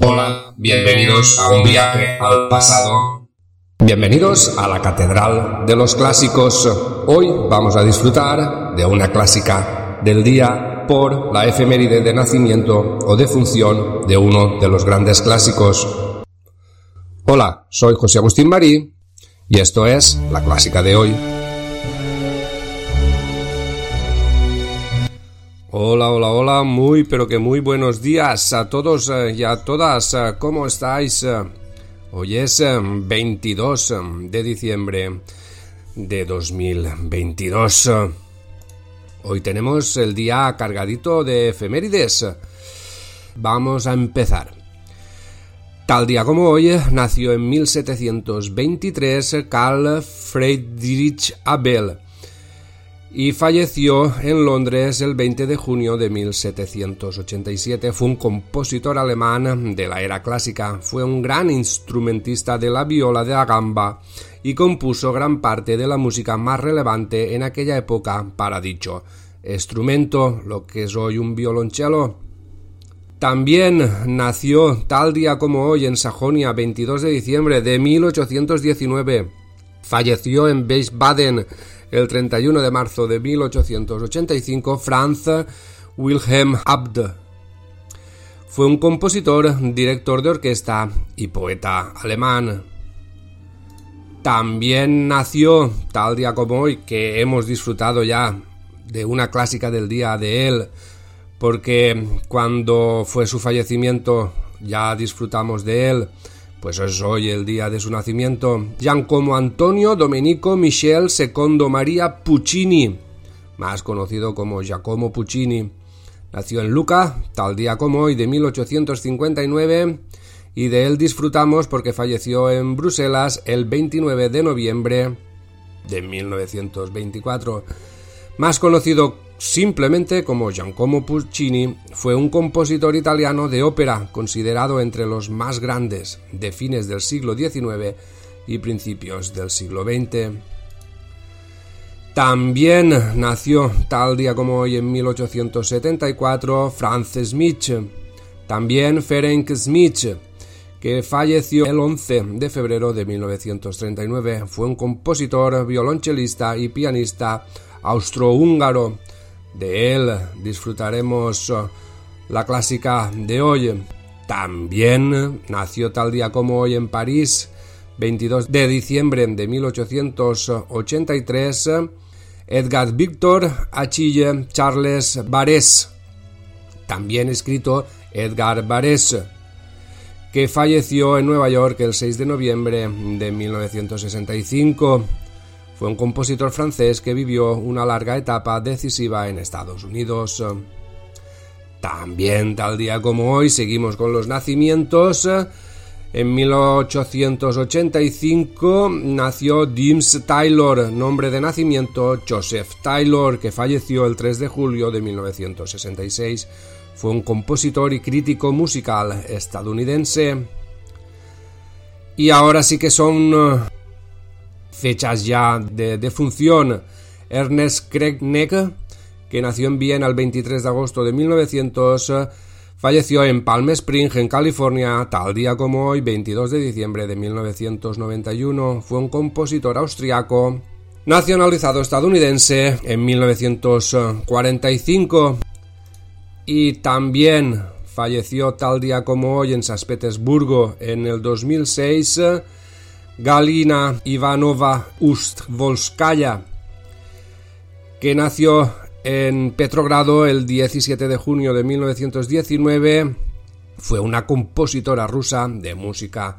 Hola, bienvenidos a un viaje al pasado. Bienvenidos a la Catedral de los Clásicos. Hoy vamos a disfrutar de una clásica del día por la efeméride de nacimiento o de función de uno de los grandes clásicos. Hola, soy José Agustín Marí y esto es la clásica de hoy. Hola, hola, hola, muy pero que muy buenos días a todos eh, y a todas. eh, ¿Cómo estáis? Eh, Hoy es eh, 22 de diciembre de 2022. Eh, Hoy tenemos el día cargadito de efemérides. Vamos a empezar. Tal día como hoy eh, nació en 1723 Carl Friedrich Abel y falleció en Londres el 20 de junio de 1787. Fue un compositor alemán de la era clásica, fue un gran instrumentista de la viola de la gamba y compuso gran parte de la música más relevante en aquella época para dicho instrumento, lo que es hoy un violonchelo. También nació tal día como hoy en Sajonia, 22 de diciembre de 1819. Falleció en Wiesbaden el 31 de marzo de 1885 Franz Wilhelm Abd. Fue un compositor, director de orquesta y poeta alemán. También nació, tal día como hoy, que hemos disfrutado ya de una clásica del día de él, porque cuando fue su fallecimiento ya disfrutamos de él, pues es hoy el día de su nacimiento. Giacomo Antonio Domenico Michel II Maria Puccini, más conocido como Giacomo Puccini. Nació en Luca, tal día como hoy de 1859, y de él disfrutamos porque falleció en Bruselas el 29 de noviembre de 1924. Más conocido simplemente como Giacomo Puccini, fue un compositor italiano de ópera considerado entre los más grandes de fines del siglo XIX y principios del siglo XX. También nació tal día como hoy en 1874 Franz Schmidt, también Ferenc Schmidt, que falleció el 11 de febrero de 1939. Fue un compositor, violonchelista y pianista austrohúngaro. De él disfrutaremos la clásica de hoy. También nació tal día como hoy en París, 22 de diciembre de 1883, Edgar Victor Achille Charles Barès, también escrito Edgar Barès, que falleció en Nueva York el 6 de noviembre de 1965. Fue un compositor francés que vivió una larga etapa decisiva en Estados Unidos. También tal día como hoy seguimos con los nacimientos. En 1885 nació James Taylor, nombre de nacimiento Joseph Taylor, que falleció el 3 de julio de 1966. Fue un compositor y crítico musical estadounidense. Y ahora sí que son fechas ya de defunción. Ernest Krenek, que nació en Viena el 23 de agosto de 1900, falleció en Palm Springs, en California, tal día como hoy, 22 de diciembre de 1991. Fue un compositor austriaco, nacionalizado estadounidense en 1945. Y también falleció tal día como hoy en San Petersburgo en el 2006 Galina Ivanova Ustvolskaya, que nació en Petrogrado el 17 de junio de 1919. Fue una compositora rusa de música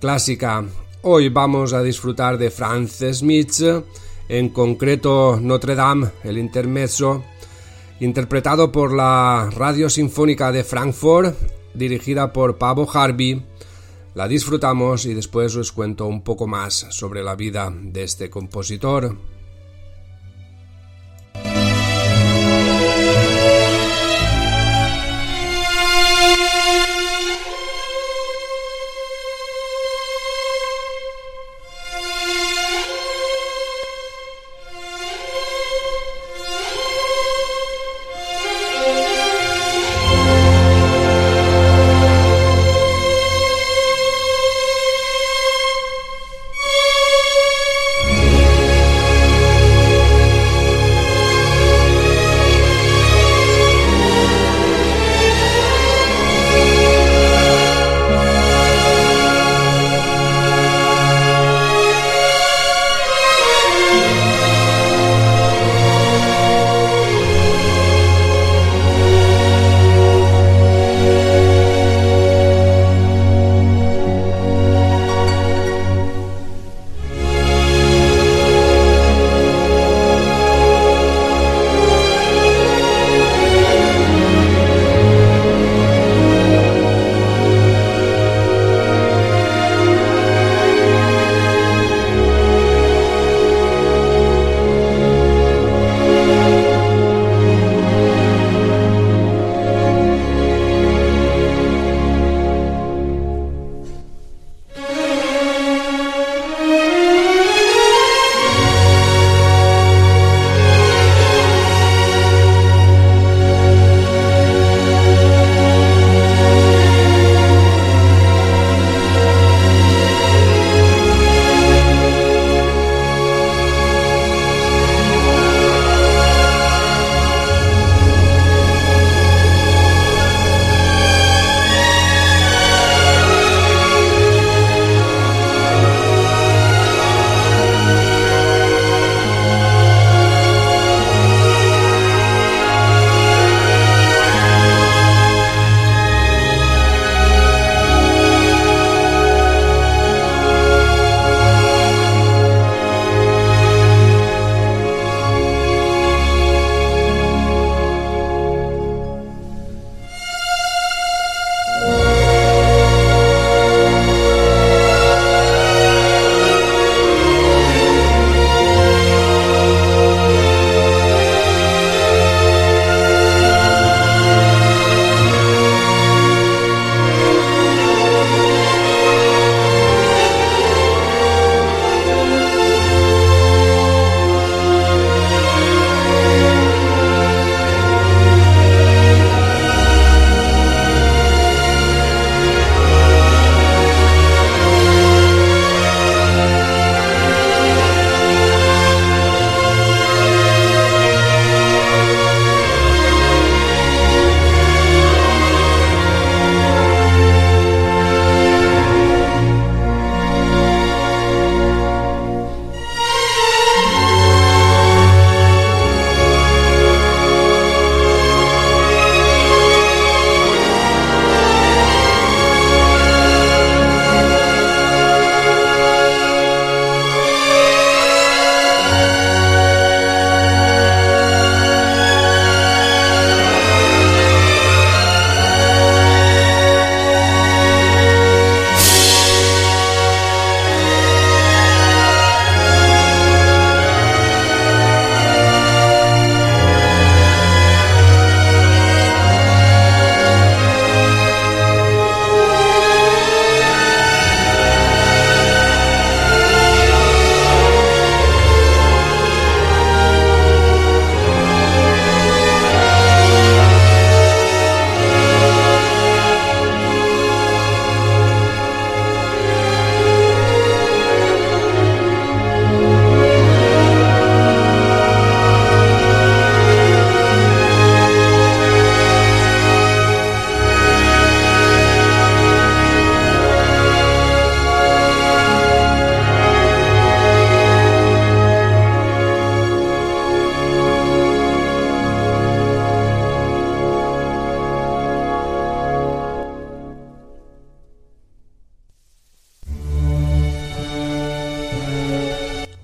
clásica. Hoy vamos a disfrutar de Franz Schmidt, en concreto Notre Dame, el intermezzo, interpretado por la Radio Sinfónica de Frankfurt dirigida por Pavo Harvey. La disfrutamos y después os cuento un poco más sobre la vida de este compositor.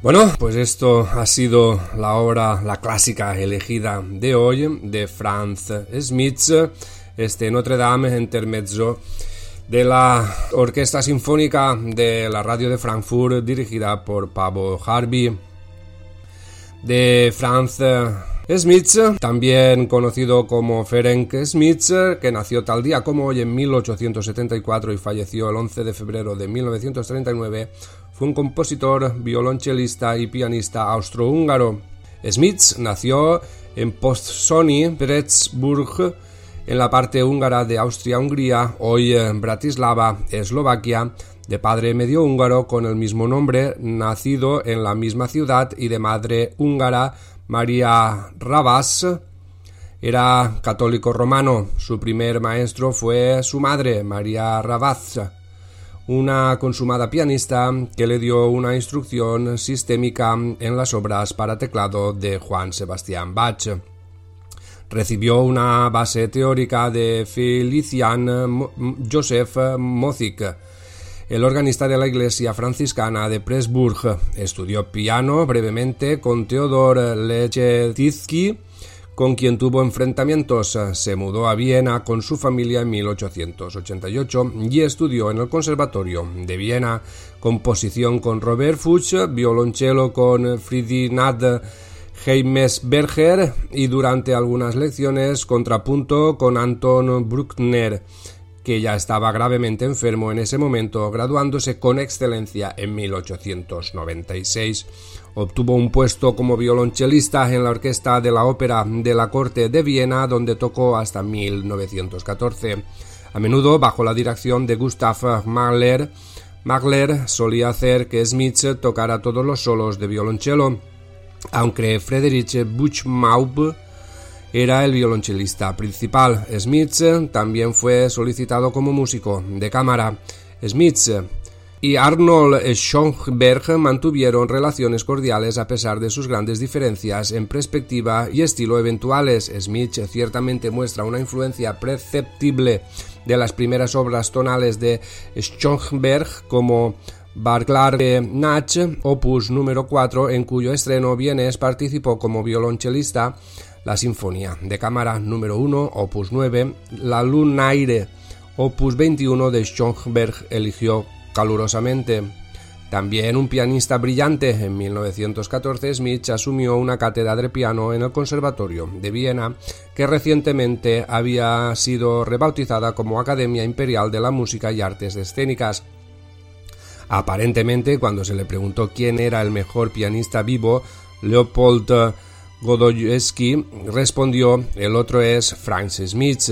Bueno, pues esto ha sido la obra, la clásica elegida de hoy de Franz Schmitz, este Notre Dame intermezzo de la Orquesta Sinfónica de la Radio de Frankfurt dirigida por Pablo Harvey de Franz Smith, también conocido como Ferenc Smith, que nació tal día como hoy en 1874 y falleció el 11 de febrero de 1939, fue un compositor, violonchelista y pianista austrohúngaro. Smith nació en Postsony, Petersburg, en la parte húngara de Austria-Hungría, hoy en Bratislava, Eslovaquia, de padre medio húngaro con el mismo nombre, nacido en la misma ciudad y de madre húngara, María Rabas. Era católico romano. Su primer maestro fue su madre, María Rabaz, una consumada pianista que le dio una instrucción sistémica en las obras para teclado de Juan Sebastián Bach. Recibió una base teórica de Felician Joseph Mozik, el organista de la iglesia franciscana de Presburg. Estudió piano brevemente con Theodor Lechetizky, con quien tuvo enfrentamientos. Se mudó a Viena con su familia en 1888 y estudió en el Conservatorio de Viena composición con Robert Fuchs, violonchelo con Friedrich Heimesberger y durante algunas lecciones contrapunto con Anton Bruckner, que ya estaba gravemente enfermo en ese momento, graduándose con excelencia en 1896. Obtuvo un puesto como violonchelista en la orquesta de la Ópera de la Corte de Viena, donde tocó hasta 1914. A menudo bajo la dirección de Gustav Mahler, Mahler solía hacer que Smith tocara todos los solos de violonchelo aunque Friedrich Buchmaub era el violonchelista principal. Smith también fue solicitado como músico de cámara. Smith y Arnold Schoenberg mantuvieron relaciones cordiales a pesar de sus grandes diferencias en perspectiva y estilo eventuales. Smith ciertamente muestra una influencia perceptible de las primeras obras tonales de Schoenberg como Barclay Nach, opus número 4, en cuyo estreno Vienes participó como violonchelista, la Sinfonía de Cámara número 1, opus 9, la Lunaire, opus 21 de Schoenberg eligió calurosamente. También un pianista brillante, en 1914 Smith asumió una cátedra de piano en el Conservatorio de Viena, que recientemente había sido rebautizada como Academia Imperial de la Música y Artes Escénicas. Aparentemente, cuando se le preguntó quién era el mejor pianista vivo, Leopold Godoyevsky respondió el otro es Franz Smith.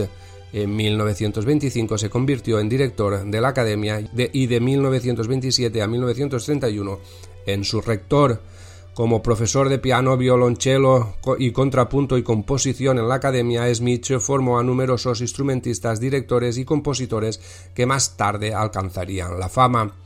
En 1925 se convirtió en director de la Academia y de 1927 a 1931 en su rector. Como profesor de piano, violonchelo y contrapunto y composición en la Academia, Smith formó a numerosos instrumentistas, directores y compositores que más tarde alcanzarían la fama.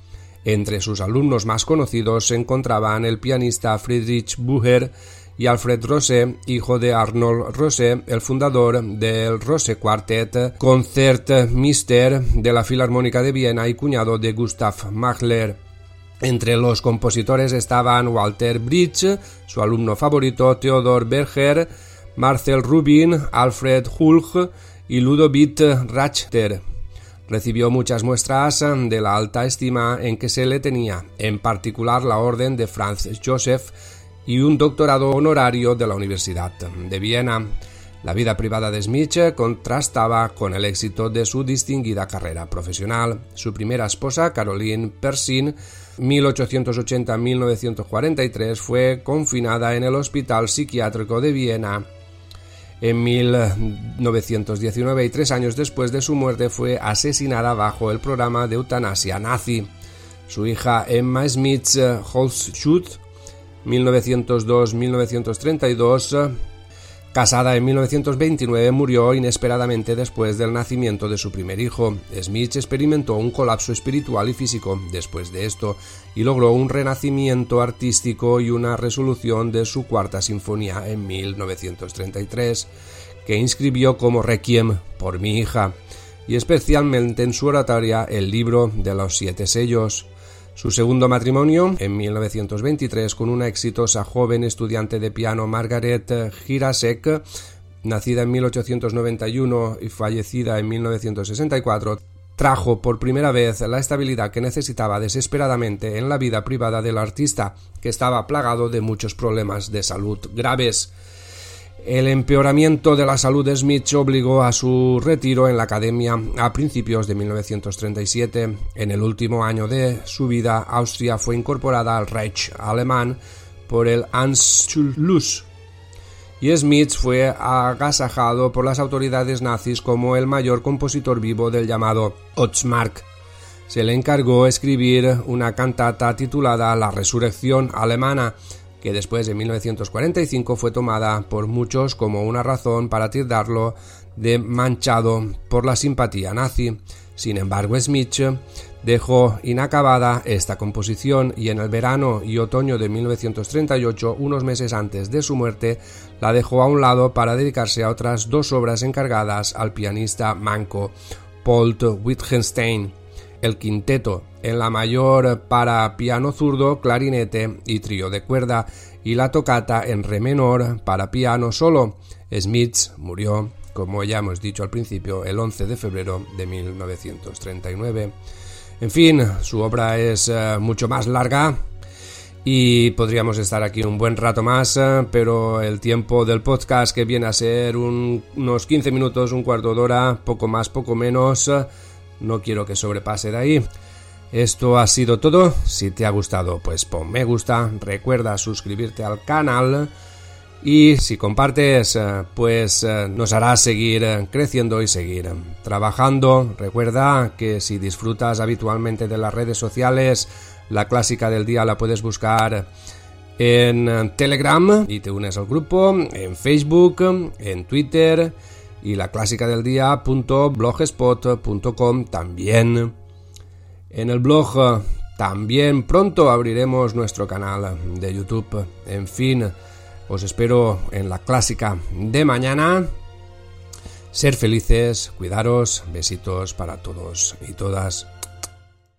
Entre sus alumnos más conocidos se encontraban el pianista Friedrich Bucher y Alfred Rose, hijo de Arnold Rose, el fundador del Rose Quartet, Concertmeister de la Filarmónica de Viena y cuñado de Gustav Mahler. Entre los compositores estaban Walter Bridge, su alumno favorito Theodor Berger, Marcel Rubin, Alfred Hulch y Ludovic Rachter recibió muchas muestras de la alta estima en que se le tenía, en particular la orden de Franz Joseph y un doctorado honorario de la Universidad de Viena. La vida privada de Smith contrastaba con el éxito de su distinguida carrera profesional. Su primera esposa, Caroline Persin, 1880-1943, fue confinada en el Hospital Psiquiátrico de Viena en 1919 y tres años después de su muerte fue asesinada bajo el programa de eutanasia nazi. Su hija Emma Smith Holzschut, 1902-1932, Casada en 1929, murió inesperadamente después del nacimiento de su primer hijo. Smith experimentó un colapso espiritual y físico después de esto y logró un renacimiento artístico y una resolución de su cuarta sinfonía en 1933, que inscribió como Requiem por mi hija, y especialmente en su oratoria el libro de los siete sellos. Su segundo matrimonio, en 1923, con una exitosa joven estudiante de piano Margaret Girasek, nacida en 1891 y fallecida en 1964, trajo por primera vez la estabilidad que necesitaba desesperadamente en la vida privada del artista, que estaba plagado de muchos problemas de salud graves. El empeoramiento de la salud de Smith obligó a su retiro en la academia a principios de 1937. En el último año de su vida, Austria fue incorporada al Reich alemán por el Anschluss y Smith fue agasajado por las autoridades nazis como el mayor compositor vivo del llamado Ostmark. Se le encargó escribir una cantata titulada La Resurrección Alemana, que después de 1945 fue tomada por muchos como una razón para tildarlo de manchado por la simpatía nazi. Sin embargo, Smith dejó inacabada esta composición y en el verano y otoño de 1938, unos meses antes de su muerte, la dejó a un lado para dedicarse a otras dos obras encargadas al pianista manco Paul Wittgenstein, el quinteto en la mayor para piano zurdo, clarinete y trío de cuerda, y la tocata en re menor para piano solo. Smith murió, como ya hemos dicho al principio, el 11 de febrero de 1939. En fin, su obra es eh, mucho más larga y podríamos estar aquí un buen rato más, eh, pero el tiempo del podcast que viene a ser unos 15 minutos, un cuarto de hora, poco más, poco menos, no quiero que sobrepase de ahí. Esto ha sido todo. Si te ha gustado, pues pon me gusta. Recuerda suscribirte al canal y si compartes, eh, pues eh, nos hará seguir eh, creciendo y seguir trabajando. Recuerda que si disfrutas habitualmente de las redes sociales, la clásica del día la puedes buscar en Telegram y te unes al grupo, en Facebook, en Twitter y la clásica del día.blogspot.com también. En el blog también pronto abriremos nuestro canal de YouTube. En fin, os espero en la clásica de mañana. Ser felices, cuidaros, besitos para todos y todas.